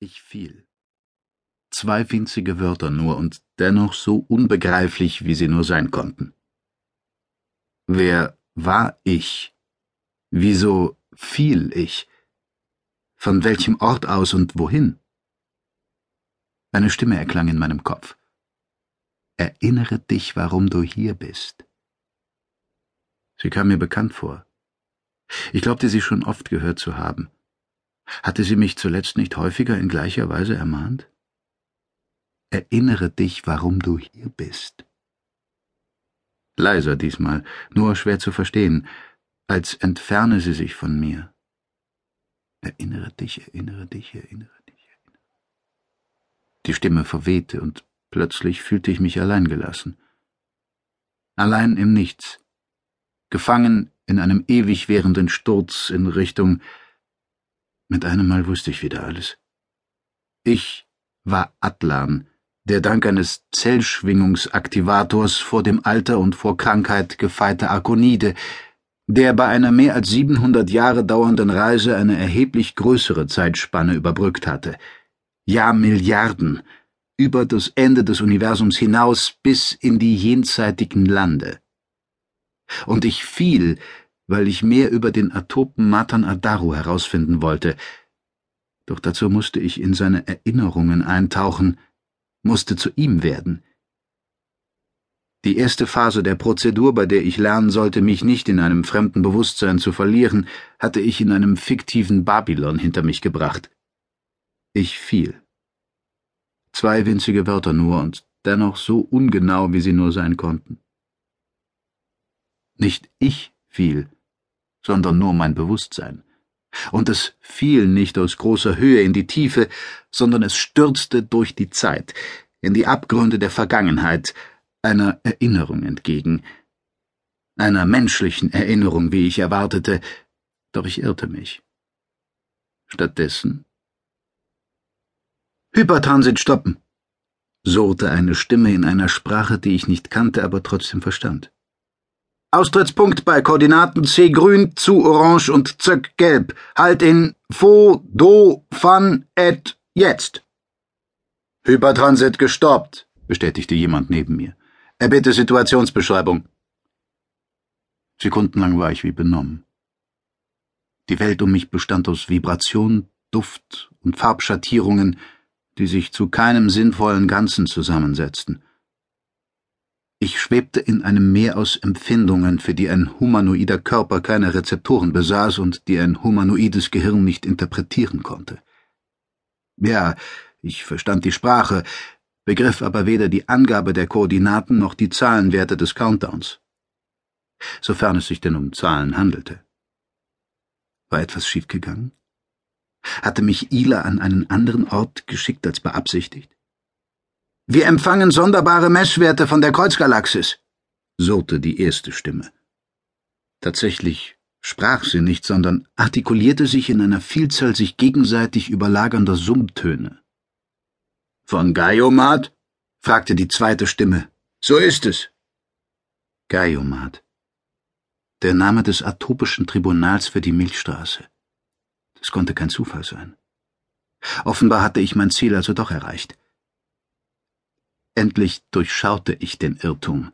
Ich fiel. Zwei winzige Wörter nur und dennoch so unbegreiflich, wie sie nur sein konnten. Wer war ich? Wieso fiel ich? Von welchem Ort aus und wohin? Eine Stimme erklang in meinem Kopf. Erinnere dich, warum du hier bist. Sie kam mir bekannt vor. Ich glaubte sie schon oft gehört zu haben. Hatte sie mich zuletzt nicht häufiger in gleicher Weise ermahnt? Erinnere dich, warum du hier bist. Leiser diesmal, nur schwer zu verstehen, als entferne sie sich von mir. Erinnere dich, erinnere dich, erinnere dich, erinnere. Die Stimme verwehte und plötzlich fühlte ich mich allein gelassen. Allein im Nichts, gefangen in einem ewig währenden Sturz in Richtung mit einem Mal wusste ich wieder alles. Ich war Atlan, der dank eines Zellschwingungsaktivators vor dem Alter und vor Krankheit gefeite Arkonide, der bei einer mehr als 700 Jahre dauernden Reise eine erheblich größere Zeitspanne überbrückt hatte. Ja, Milliarden, über das Ende des Universums hinaus bis in die jenseitigen Lande. Und ich fiel, weil ich mehr über den Atopen Matan Adaru herausfinden wollte. Doch dazu musste ich in seine Erinnerungen eintauchen, musste zu ihm werden. Die erste Phase der Prozedur, bei der ich lernen sollte, mich nicht in einem fremden Bewusstsein zu verlieren, hatte ich in einem fiktiven Babylon hinter mich gebracht. Ich fiel. Zwei winzige Wörter nur und dennoch so ungenau, wie sie nur sein konnten. Nicht ich fiel, sondern nur mein Bewusstsein. Und es fiel nicht aus großer Höhe in die Tiefe, sondern es stürzte durch die Zeit, in die Abgründe der Vergangenheit, einer Erinnerung entgegen, einer menschlichen Erinnerung, wie ich erwartete, doch ich irrte mich. Stattdessen Hypertransit stoppen, surrte eine Stimme in einer Sprache, die ich nicht kannte, aber trotzdem verstand. Austrittspunkt bei Koordinaten C grün zu orange und zöck gelb. Halt in Fo, Do, Fan, et, jetzt. Hypertransit gestoppt, bestätigte jemand neben mir. Erbitte Situationsbeschreibung. Sekundenlang war ich wie benommen. Die Welt um mich bestand aus Vibration, Duft und Farbschattierungen, die sich zu keinem sinnvollen Ganzen zusammensetzten. Ich schwebte in einem Meer aus Empfindungen, für die ein humanoider Körper keine Rezeptoren besaß und die ein humanoides Gehirn nicht interpretieren konnte. Ja, ich verstand die Sprache, begriff aber weder die Angabe der Koordinaten noch die Zahlenwerte des Countdowns. Sofern es sich denn um Zahlen handelte. War etwas schiefgegangen? Hatte mich Ila an einen anderen Ort geschickt als beabsichtigt? Wir empfangen sonderbare Messwerte von der Kreuzgalaxis, surrte die erste Stimme. Tatsächlich sprach sie nicht, sondern artikulierte sich in einer Vielzahl sich gegenseitig überlagernder Summtöne. Von Gaiomat? fragte die zweite Stimme. So ist es. Gaiomat. Der Name des atopischen Tribunals für die Milchstraße. Das konnte kein Zufall sein. Offenbar hatte ich mein Ziel also doch erreicht. Endlich durchschaute ich den Irrtum.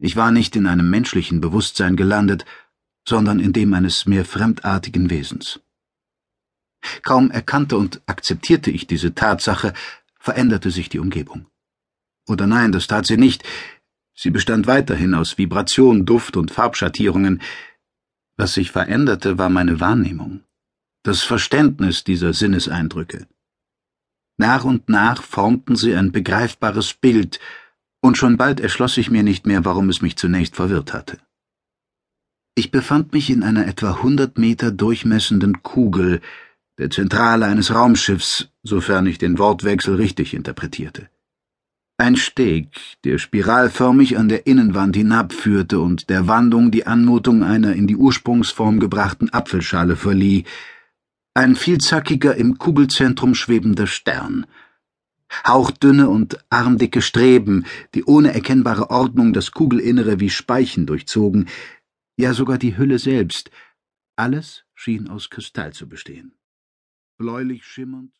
Ich war nicht in einem menschlichen Bewusstsein gelandet, sondern in dem eines mehr fremdartigen Wesens. Kaum erkannte und akzeptierte ich diese Tatsache, veränderte sich die Umgebung. Oder nein, das tat sie nicht. Sie bestand weiterhin aus Vibration, Duft und Farbschattierungen. Was sich veränderte, war meine Wahrnehmung, das Verständnis dieser Sinneseindrücke. Nach und nach formten sie ein begreifbares Bild, und schon bald erschloss ich mir nicht mehr, warum es mich zunächst verwirrt hatte. Ich befand mich in einer etwa hundert Meter durchmessenden Kugel, der Zentrale eines Raumschiffs, sofern ich den Wortwechsel richtig interpretierte. Ein Steg, der spiralförmig an der Innenwand hinabführte und der Wandung die Anmutung einer in die Ursprungsform gebrachten Apfelschale verlieh, ein vielzackiger im Kugelzentrum schwebender Stern. Hauchdünne und armdicke Streben, die ohne erkennbare Ordnung das Kugelinnere wie Speichen durchzogen, ja sogar die Hülle selbst, alles schien aus Kristall zu bestehen. Bläulich schimmernd